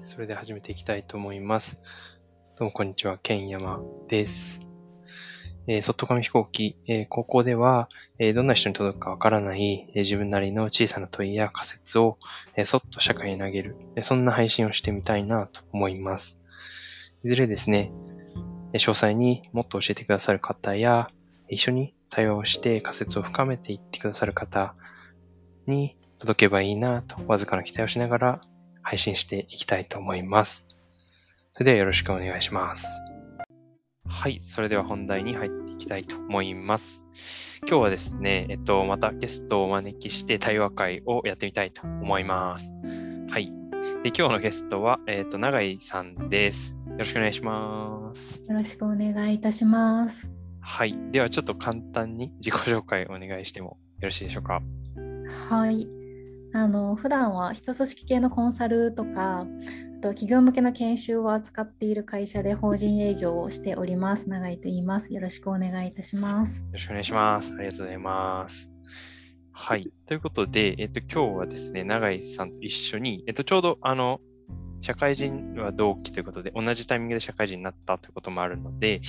それで始めていきたいと思います。どうもこんにちは、ケンヤマです。えー、外紙飛行機、えー、高校では、えー、どんな人に届くかわからない、え、自分なりの小さな問いや仮説を、え、そっと社会に投げる、え、そんな配信をしてみたいなと思います。いずれですね、え、詳細にもっと教えてくださる方や、一緒に対話をして仮説を深めていってくださる方に届けばいいなと、わずかな期待をしながら配信していきたいと思います。それではよろしくお願いします。はい、それでは本題に入っていきたいと思います。今日はですね、えっと、またゲストをお招きして対話会をやってみたいと思います。はい。で、今日のゲストは、えっと、永井さんです。よろしくお願いします。よろしくお願いいたします。はい。では、ちょっと簡単に自己紹介をお願いしてもよろしいでしょうか？はい。あの普段は人組織系のコンサルとかと企業向けの研修を扱っている会社で法人営業をしております。永井と言います。よろしくお願いいたします。よろしくお願いします。ありがとうございます。はい。ということで、えっと、今日はですね、永井さんと一緒に、えっと、ちょうど、あの、社会人は同期ということで、同じタイミングで社会人になったということもあるので、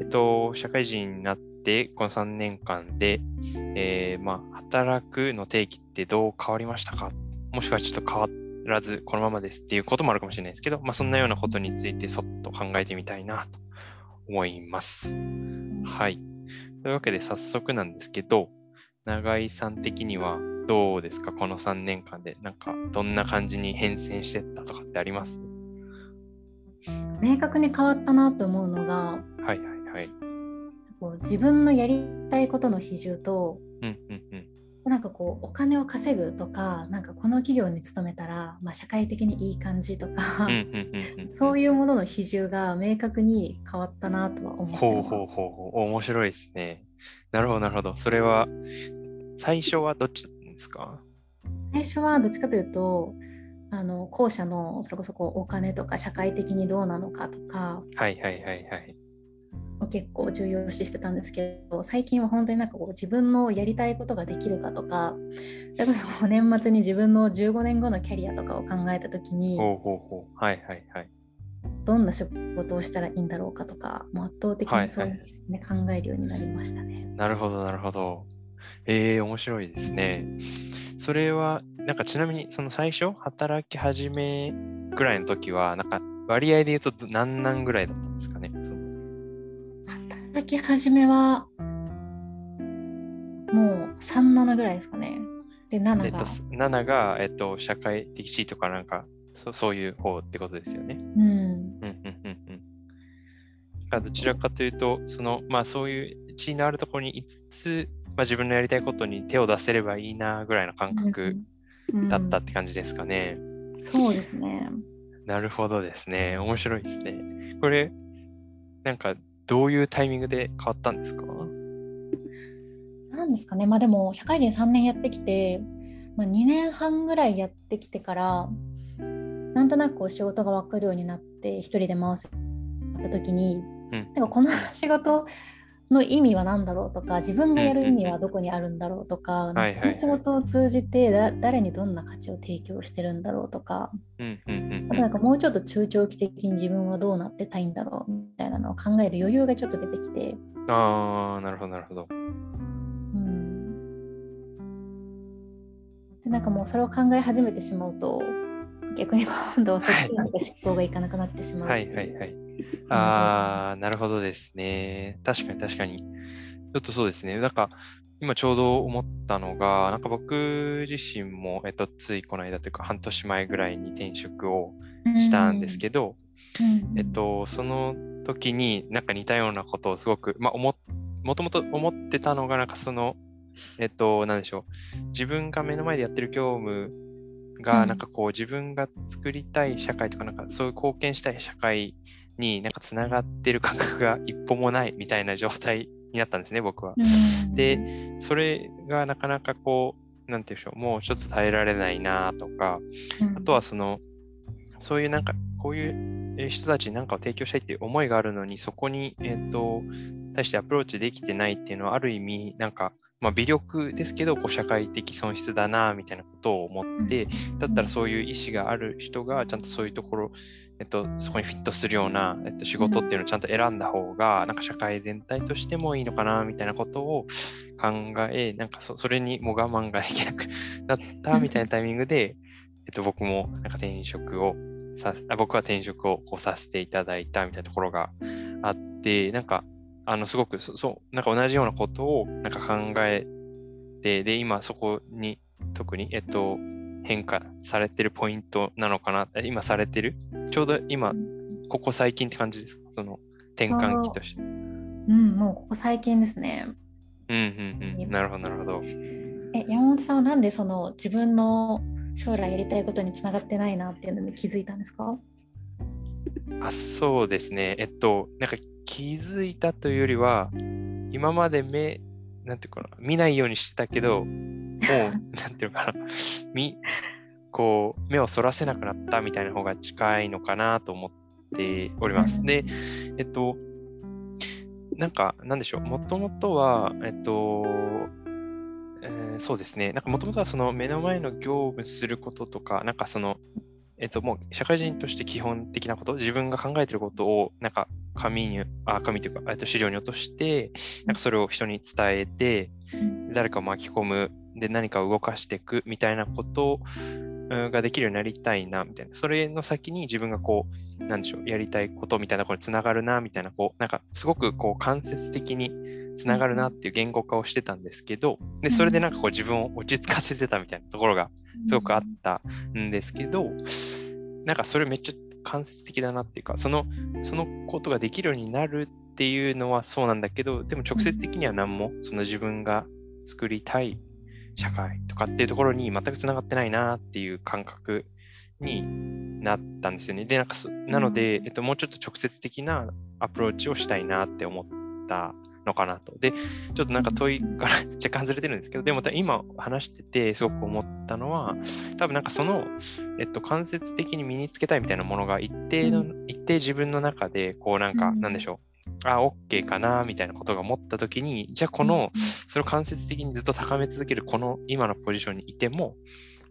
えっと、社会人になって、この3年間で、えー、まあ、働くの定義ってどう変わりましたか？もしくはちょっと変わらずこのままですっていうこともあるかもしれないですけど、まあ、そんなようなことについてそっと考えてみたいなと思います。はい。というわけで早速なんですけど、永井さん的にはどうですか？この3年間で。なんかどんな感じに変遷してったとかってあります？明確に変わったなと思うのが、はいはいはい。こう自分のやりたいことの比重と、うんうんうん、なんかこうお金を稼ぐとかなんかこの企業に勤めたら、まあ、社会的にいい感じとかそういうものの比重が明確に変わったなとは思ってほうほうほう面白いですね。なるほどなるほど。それは最初はどっちだったんですか？最初はどっちかというとあの後者のそれこそこうお金とか社会的にどうなのかとかはいはいはいはいを結構重要視してたんですけど最近は本当になんかこう自分のやりたいことができるかとかそれこそ年末に自分の15年後のキャリアとかを考えた時にほうほうほうはいはいはいどんな仕事をしたらいいんだろうかとかもう圧倒的にそういうね、はいはい、考えるようになりましたね。なるほどなるほど。えー、面白いですね。それはなんかちなみにその最初働き始めぐらいの時はなんか割合で言うと何何ぐらいだったんですかね？その働き始めはもう37ぐらいですかね。で、7が。えっと、7が、えっと、社会的地位とかなんかそ、そういう方ってことですよね。うん。うんうんうんうん。どちらかというと、その、まあそういう地位のあるところにいつつ、まあ自分のやりたいことに手を出せればいいなぐらいの感覚だったって感じですかね。うんうん、そうですね。なるほどですね。面白いですね。これ、なんかどういうタイミングで変わったんですか？なんですかね、まあでも社会人3年やってきて、まあ、2年半ぐらいやってきてからなんとなく仕事が分かるようになって一人で回すった時に、うん、なんかこの仕事の意味は何だろうとか自分がやる意味はどこにあるんだろうとか、この仕事を通じて誰にどんな価値を提供してるんだろうとか、あとなんかもうちょっと中長期的に自分はどうなってたいんだろうみたいなのを考える余裕がちょっと出てきて。ああなるほどなるほど。うん。でなんかもうそれを考え始めてしまうと逆に今度はそっちに思考がいかなくなってしまう。はいはいはい。ああ、なるほどですね。確かに確かに。ちょっとそうですね。なんか、今ちょうど思ったのが、なんか僕自身も、えっと、ついこの間というか、半年前ぐらいに転職をしたんですけど、うん、えっと、その時になんか似たようなことをすごく、まあ、もともと思ってたのが、なんかその、えっと、なんでしょう。自分が目の前でやってる業務が、なんかこう自分が作りたい社会とか、なんかそういう貢献したい社会になんかつながってる感覚が一歩もないみたいな状態になったんですね、僕は。で、それがなかなかこう、なんていうんでしょう、もうちょっと耐えられないなとか、あとはその、そういうなんか、こういう人たちに何かを提供したいっていう思いがあるのに、そこに、えっ、ー、と、対してアプローチできてないっていうのは、ある意味、なんか、まあ、微力ですけどこう社会的損失だなみたいなことを思って、だったらそういう意思がある人がちゃんとそういうところ、えっと、そこにフィットするような、えっと、仕事っていうのをちゃんと選んだ方がなんか社会全体としてもいいのかなみたいなことを考えなんかそそれにも我慢ができなくなったみたいなタイミングで、えっと、僕もなんか転職をさあ僕は転職をこうさせていただいたみたいなところがあってなんかあの、すごくそ、そう、なんか同じようなことをなんか考えて、で、今そこに特に、えっと、変化されてるポイントなのかな、今されてる？ちょうど今、ここ最近って感じですか？その転換期として。うん、もうここ最近ですね。うんうんうん。なるほど、なるほど。え、山本さんはなんでその自分の将来やりたいことにつながってないなっていうのに気づいたんですか？あそうですね。えっと、なんか気づいたというよりは、今まで目、なんていうかな、見ないようにしてたけど、もう、なんていうかな、み、こう、目をそらせなくなったみたいな方が近いのかなと思っております。で、えっと、なんか、なんでしょう、もともとは、えっと、えー、そうですね、なんかもともとはその目の前の業務することとか、なんかその、えっと、もう社会人として基本的なこと、自分が考えてることを、なんか紙に、あ、紙というか、えっと、資料に落として、なんかそれを人に伝えて、誰かを巻き込む、で、何かを動かしていくみたいなことができるようになりたいな、みたいな。それの先に自分がこう、なんでしょう、やりたいことみたいなところにつながるな、みたいな、こう、なんかすごくこう間接的につながるなっていう言語化をしてたんですけど、で、それでなんかこう自分を落ち着かせてたみたいなところがすごくあったんですけど、なんかそれめっちゃ間接的だなっていうか、その、そのことができるようになるっていうのはそうなんだけど、でも直接的には何も、その自分が作りたい社会とかっていうところに全くつながってないなっていう感覚になったんですよね。で、なんかなので、えっと、もうちょっと直接的なアプローチをしたいなって思ったのかなと。で、ちょっとなんか問いから 若干ずれてるんですけど、でも今話しててすごく思ったのは、多分なんかその、えっと、間接的に身につけたいみたいなものが一定の、うん、一定自分の中で、こうなんか、なんでしょう。あ、OK かな、みたいなことが思ったときに、じゃあこの、それを間接的にずっと高め続けるこの今のポジションにいても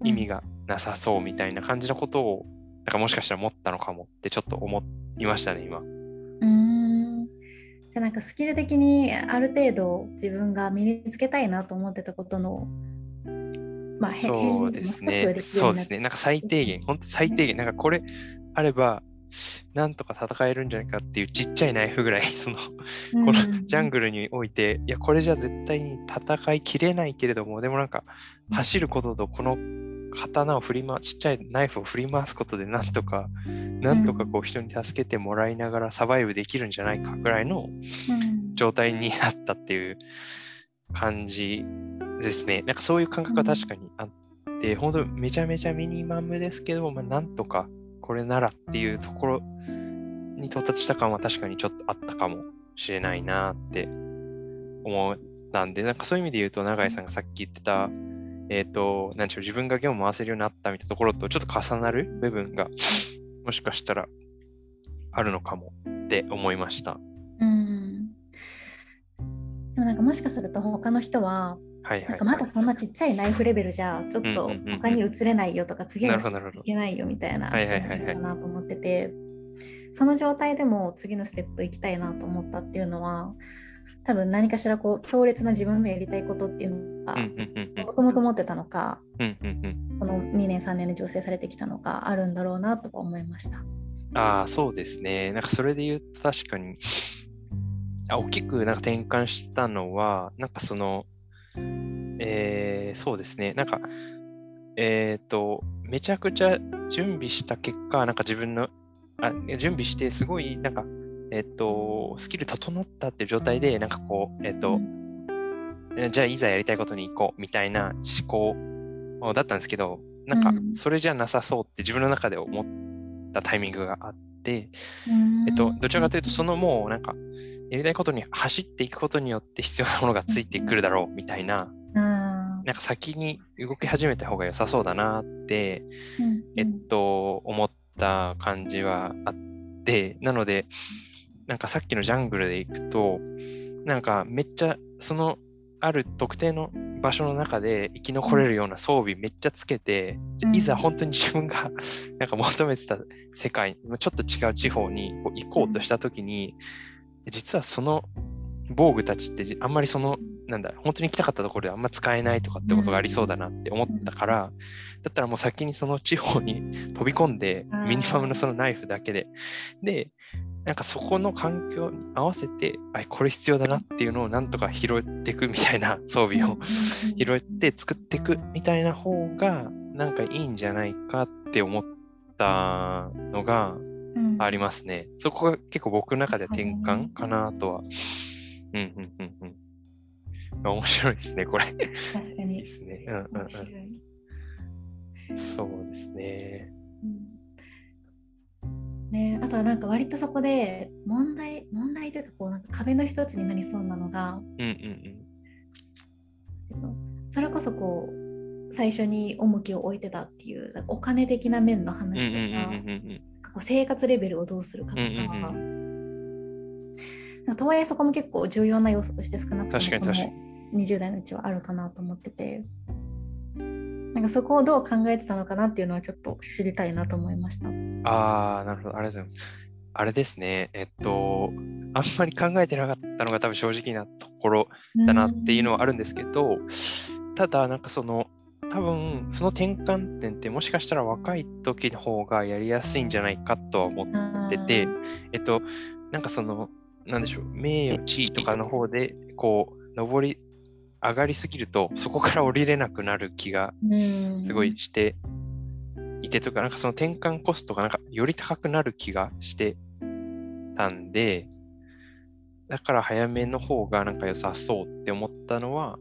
意味がなさそうみたいな感じのことを、なんかもしかしたら思ったのかもってちょっと思いましたね、今。じゃあなんかスキル的にある程度自分が身につけたいなと思ってたことのまあ、そうですね。そうですね。なんか最低限、本当最低限、なんかこれあれば、なんとか戦えるんじゃないかっていうちっちゃいナイフぐらい、その、このジャングルにおいて、いや、これじゃ絶対に戦いきれないけれども、でもなんか、走ることとこの刀を振り回ちっちゃいナイフを振り回すことでなんとか、なんとかこう人に助けてもらいながらサバイブできるんじゃないかぐらいの状態になったっていう感じですね。なんかそういう感覚が確かにあって、本当めちゃめちゃミニマムですけど、まあ、なんとかこれならっていうところに到達した感は確かにちょっとあったかもしれないなって思ったんで、なんかそういう意味で言うと、永井さんがさっき言ってた、えっ、ー、と、なんでしょう、自分が業務回せるようになったみたいなところとちょっと重なる部分が、もしかしたらあるのかもって思いました。うん。でもなんかもしかすると他の人は、はいはい、なんかまだそんなちっちゃいナイフレベルじゃちょっと他に移れないよとか次のステップいけないよみたいな人もいるかなと思っててその状態でも次のステップ行きたいなと思ったっていうのは多分何かしらこう強烈な自分のやりたいことっていうのがもともと持ってたのか、この2年3年で醸成されてきたのかあるんだろうなと思いました。ああそうですね。なんかそれで言うと確かにあ大きくなんか転換したのはなんかそのえー、そうですね。なんかえっ、ー、とめちゃくちゃ準備した結果なんか自分のあ準備してすごいなんかえっと、スキル整ったっていう状態で、なんかこう、えっと、じゃあいざやりたいことに行こうみたいな思考だったんですけど、なんかそれじゃなさそうって自分の中で思ったタイミングがあって、えっと、どちらかというと、そのもうなんか、やりたいことに走っていくことによって必要なものがついてくるだろうみたいな、なんか先に動き始めた方が良さそうだなって、えっと、思った感じはあって、なので、なんかさっきのジャングルで行くと、なんかめっちゃそのある特定の場所の中で生き残れるような装備めっちゃつけて、うん、いざ本当に自分が なんか求めてた世界ちょっと違う地方にこう行こうとした時に、実はその防具たちってあんまりそのなんだ本当に行きたかったところであんま使えないとかってことがありそうだなって思ったから、だったらもう先にその地方に 飛び込んでミニマムのそのナイフだけででなんかそこの環境に合わせてあこれ必要だなっていうのをなんとか拾っていくみたいな 装備を拾って作っていくみたいな方がなんかいいんじゃないかって思ったのがありますね。うん、そこが結構僕の中で転換かなとは。うんうんうんうん。面白いですね、これ。確かに。いいですね。うんうんうん。そうですね。ね、あとはなんか割とそこで問題問題というかこうなんか壁の一つになりそうなのが、うんうんうん、それこそこう最初に重きを置いてたっていうお金的な面の話とか生活レベルをどうするかとか、うんうんうん、とはいえそこも結構重要な要素として少なくとも20代のうちはあるかなと思ってて。なんかそこをどう考えてたのかなっていうのはちょっと知りたいなと思いました。ああ、なるほど。ありがとうございます。あれですね。えっと、あんまり考えてなかったのが多分正直なところだなっていうのはあるんですけど、ただなんかその多分その転換点ってもしかしたら若い時の方がやりやすいんじゃないかとは思ってて、えっと、なんかその、なんでしょう、名誉、地位とかの方で、こう、上り上がりすぎるとそこから降りれなくなる気がすごいしていてとか、なんかその転換コストがなんかより高くなる気がしてたんで、だから早めの方がなんか良さそうって思ったのは、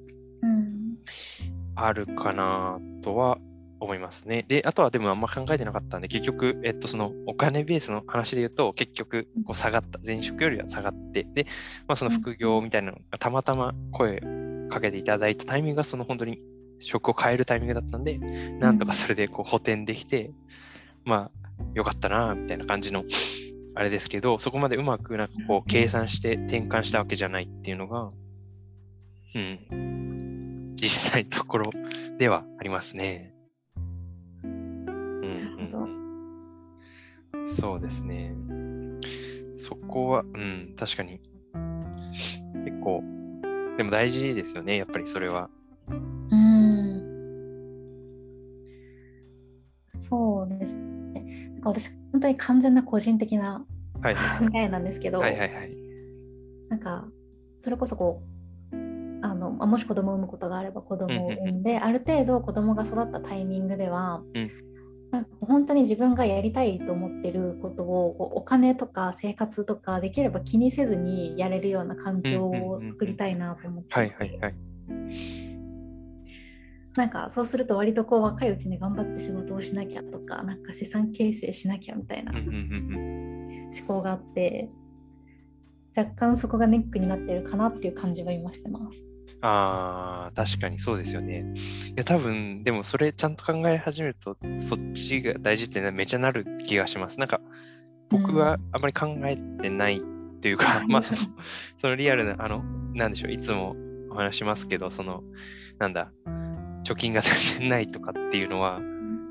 あるかなとは思いますね。で、あとはでもあんま考えてなかったんで、結局、えっと、そのお金ベースの話で言うと、結局、こう下がった、前職よりは下がって、で、まあ、その副業みたいなのがたまたま声かけていただいたタイミングがその本当に職を変えるタイミングだったんで、なんとかそれでこう補填できて、まあ、よかったな、みたいな感じの、あれですけど、そこまでうまくなんかこう計算して転換したわけじゃないっていうのが、うん、実際のところではありますね。そうですね。そこは、うん、確かに、結構、でも大事ですよね、やっぱりそれは。うん。そうですね。なんか私、本当に完全な個人的な考えなんですけど、はいはいはい、なんか、それこそこう、あのもし子供を産むことがあれば子供を産んで、ある程度子供が育ったタイミングでは、うんなん。か本当に自分がやりたいと思ってることをお金とか生活とかできれば気にせずにやれるような環境を作りたいなと思って、はいはいはい。なんかそうすると割とこう若いうちに頑張って仕事をしなきゃとかなんか資産形成しなきゃみたいな思考があって若干そこがネックになってるかなっていう感じは今してます。ああ、確かにそうですよね。いや、多分、でもそれちゃんと考え始めると、そっちが大事ってめちゃなる気がします。なんか、僕はあまり考えてないっていうか、うん、まあその、そのリアルな、あの、なんでしょう、いつもお話しますけど、その、なんだ、貯金が全 然ないとかっていうのは、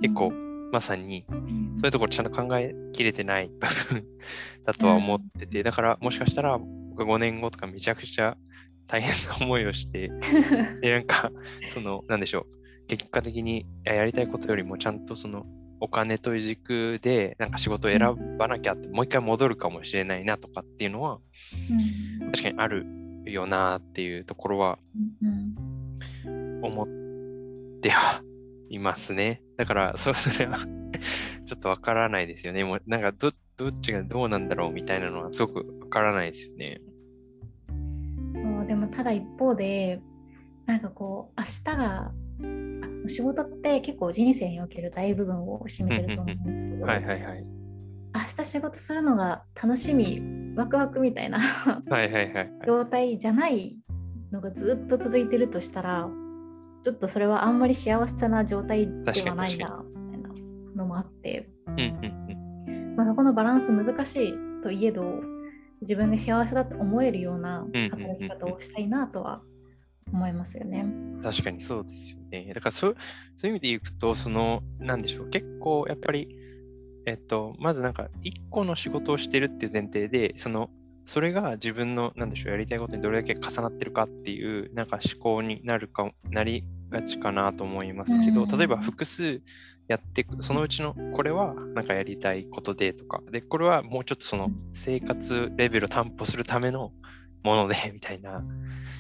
結構、まさに、そういうところちゃんと考えきれてない部分 だとは思ってて、だからもしかしたら僕5年後とかめちゃくちゃ大変な思いをして、で、なんか、その、なんでしょう、結果的にやりたいことよりもちゃんとその、お金という軸でなんか仕事を選ばなきゃって、もう一回戻るかもしれないなとかっていうのは、うん、確かにあるよなっていうところは思ってはいますね。だから、それはちょっとわからないですよね。もうなんかど、どっちがどうなんだろうみたいなのはすごくわからないですよね。ただ一方でなんかこう明日が仕事って結構人生における大部分を占めてると思うんですけど、はいはいはい、明日仕事するのが楽しみワクワクみたいな 状態じゃないのがずっと続いてるとしたらちょっとそれはあんまり幸せな状態ではないなみたいなのもあって、まあ、そこのバランス難しいといえど自分が幸せだと思えるような働き方をしたいなとは思いますよね。確かにそうですよね。だからそうそういう意味で言うと、その、なんでしょう、結構やっぱり、えっと、まずなんか、一個の仕事をしてるっていう前提で、その、それが自分の、なんでしょう、やりたいことにどれだけ重なってるかっていう、なんか思考になるか、なりがちかなと思いますけど、例えば複数やっていく、そのうちのこれはなんかやりたいことでとか、で、これはもうちょっとその生活レベルを担保するためのもので みたいな、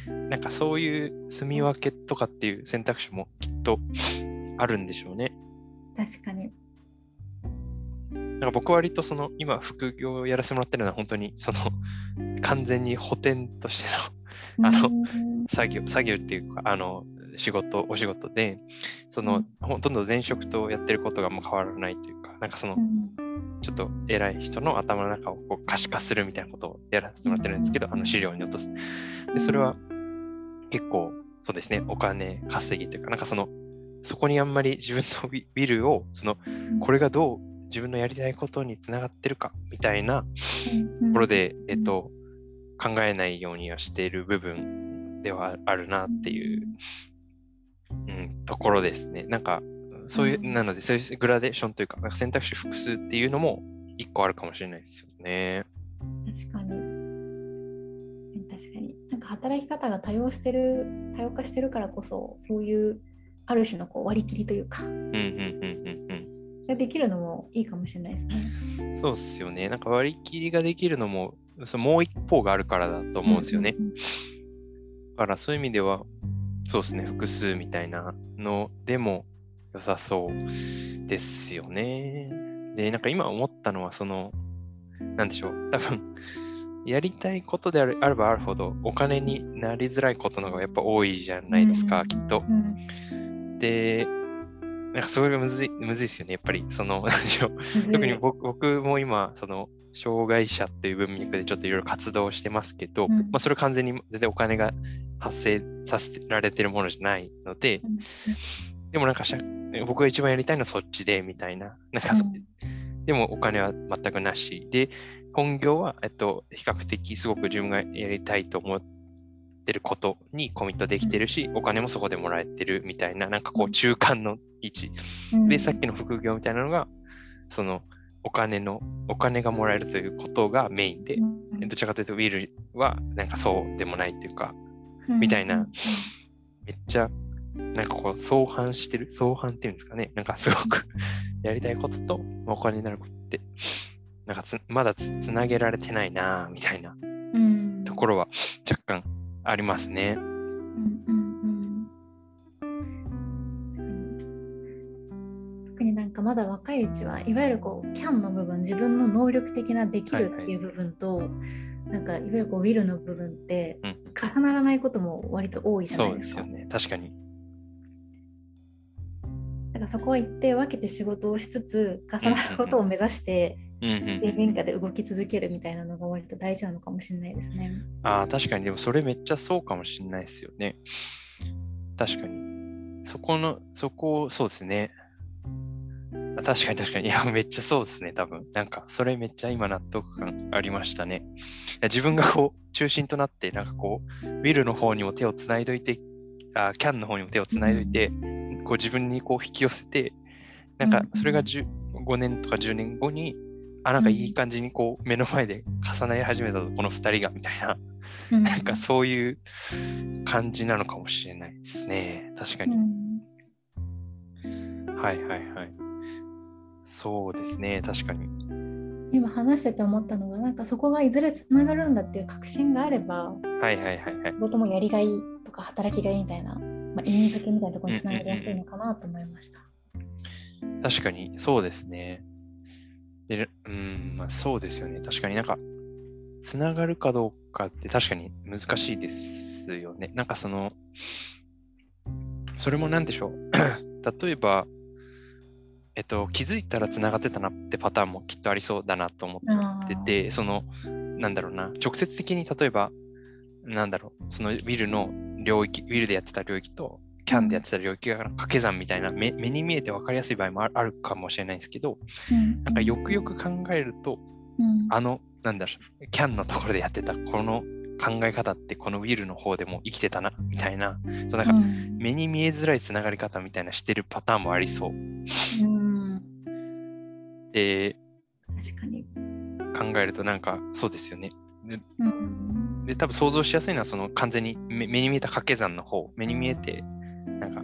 なんかそういう住み分けとかっていう選択肢もきっとあるんでしょうね。確かに。なんか僕は割とその今副業をやらせてもらってるのは本当にその完全に補填としてのあの作業作業っていうかあの仕事お仕事でその、ほとんど前職とやってることがもう変わらないというかなんかその、ちょっと偉い人の頭の中をこう可視化するみたいなことをやらせてもらってるんですけど、あの資料に落とす。でそれは結構そうですねお金稼ぎというかなんかそのそこにあんまり自分のウィルをそのこれがどう自分のやりたいことにつながってるかみたいなところで、えっと、考えないようにはしている部分ではあるなっていう、うん、ところですね。なんか、そういう、なので、そういうグラデーションというか、なんか選択肢複数っていうのも一個あるかもしれないですよね。確かに。確かに。なんか働き方が多様してる、多様化してるからこそ、そういうある種のこう割り切りというか。うんうんうんうんうん。ができるのもいいかもしれないですね。そうですよね。なんか割り切りができるのも、そのもう一方があるからだと思うんですよね。だからそういう意味では、そうですね、複数みたいなのでも良さそうですよね。で、なんか今思ったのは、その、なんでしょう、多分、やりたいことであればあるほどお金になりづらいことの方がやっぱ多いじゃないですか、きっと。で、なんかそれがむずい、むずいですよね。やっぱり、その、特に僕僕も今、その、障害者っていう文脈でちょっといろいろ活動してますけど、うん、まあ、それ完全に全然お金が発生させられてるものじゃないので、うん、でもなんか僕が一番やりたいのはそっちで、みたいな。なんか、うん、でもお金は全くなし。で、本業は、えっと、比較的すごく自分がやりたいと思って、ってることにコミットできてるし、お金もそこでもらえてるみたいな、なんかこう中間の位置。で、さっきの副業みたいなのが、そのお金の、お金がもらえるということがメインで、どちらかというとウィルはなんかそうでもないっていうか、みたいな、めっちゃなんかこう相反してる、相反っていうんですかね、なんかすごく やりたいこととお金になることって、なんかまだつなげられてないなみたいなところは若干ありますね。うんうんうん、特になんかまだ若いうちはいわゆるこうキャンの部分自分の能力的なできるっていう部分と、はいはい、なんかいわゆるこうウィルの部分って重ならないことも割と多いじゃないですか。そうですよね確かに。だからそこは一定分けて仕事をしつつ重なることを目指して、うんうんうんで変化で動き続けるみたいなのが割と大事なのかもしれないですね。ああ、確かに、でもそれめっちゃそうかもしれないですよね。確かに。そこの、そこ、そうですね。確かに確かに。いや、めっちゃそうですね、多分。なんか、それめっちゃ今納得感ありましたね。自分がこう、中心となって、なんかこう、ウィルの方にも手をつないどいて、あキャンの方にも手をつないどいて、こう自分にこう引き寄せて、なんか、それが5年とか10年後に、あ、なんかいい感じにこう目の前で重なり始めたぞ、この2人がみたいな、うん、なんかそういう感じなのかもしれないですね。確かに。うん、はいはいはい。そうですね、確かに。今話してて思ったのが、なんかそこがいずれつながるんだっていう確信があれば、はいはいはいはい。仕事もやりがいとか働きがいみたいな、まあ、意味付けみたいなところにつながりやすいのかなと思いました。確かにそうですね。で、うん、まあ、そうですよね。確かになんか、つながるかどうかって確かに難しいですよね。なんかその、それも何でしょう。例えば、えっと、気づいたらつながってたなってパターンもきっとありそうだなと思ってて、その、なんだろうな、直接的に例えば、なんだろう、そのウィルの領域、ウィルでやってた領域と、キャンでやってた領域が掛け算みたいな目目に見えて分かりやすい場合もあるかもしれないんですけど、うん、なんかよくよく考えると、うん、あのなんだろうキャンのところでやってたこの考え方ってこのウィルの方でも生きてたな、みたいな、そうなんか目に見えづらいつながり方みたいなしてるパターンもありそう。うん、で、確かに。考えるとなんかそうですよね。で、うん、で多分想像しやすいのはその完全に目に見えた掛け算の方、目に見えて、なんか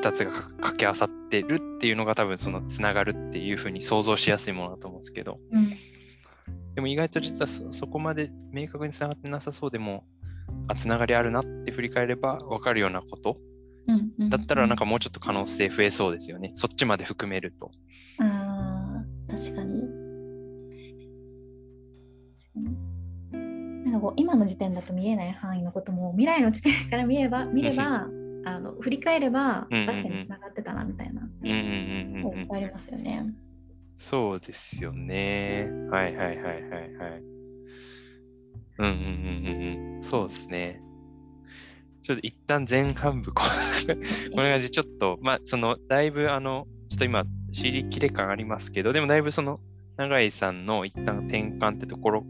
2つが掛け合わさってるっていうのが多分そのつながるっていうふうに想像しやすいものだと思うんですけど、うん、でも意外と実はそこまで明確につながってなさそうでもあつながりあるなって振り返れば分かるようなこと、うんうん、だったらなんかもうちょっと可能性増えそうですよね。そっちまで含めると。あ確かに。なんかこう今の時点だと見えない範囲のことも未来の地点から見れば見ればあの振り返れば確かにつながってたなみたいな、いっぱいありますよね。そうですよね。はいはいはいはいはい。うんうんうんうんうん。そうですね。ちょっと一旦前半部こ、これ感じちょっと、まあ、その、だいぶあの、ちょっと今、尻切れ感ありますけど、でもだいぶその、永井さんの一旦転換ってところ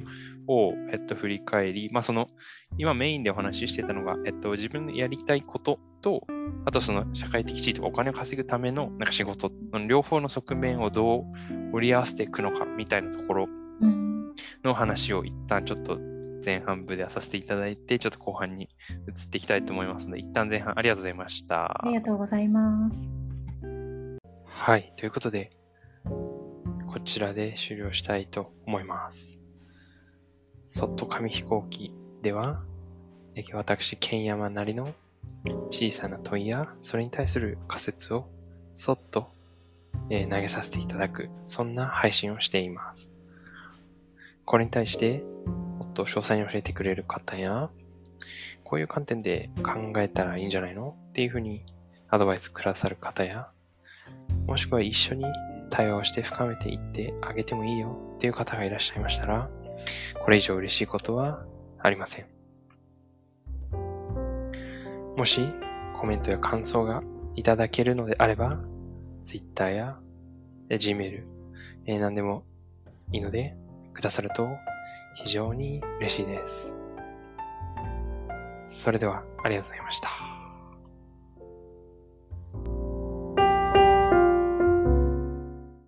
を、えっと、振り返り、まあ、その、今メインでお話ししてたのが、えっと、自分のやりたいことと、あとその社会的地位とかお金を稼ぐためのなんか仕事、両方の側面をどう折り合わせていくのかみたいなところの話を一旦ちょっと前半部ではさせていただいて、ちょっと後半に移っていきたいと思いますので、一旦前半ありがとうございました。ありがとうございます。はい、ということで、こちらで終了したいと思います。そっと紙飛行機では、私、剣山なりの小さな問いや、それに対する仮説をそっと、えー、投げさせていただく、そんな配信をしています。これに対して、もっと詳細に教えてくれる方や、こういう観点で考えたらいいんじゃないの？っていうふうにアドバイスくださる方や、もしくは一緒に対話をして深めていってあげてもいいよっていう方がいらっしゃいましたら、これ以上嬉しいことはありません。もしコメントや感想がいただけるのであれば、Twitter や Gmail、えー、何でもいいのでくださると非常に嬉しいです。それではありがとうございました。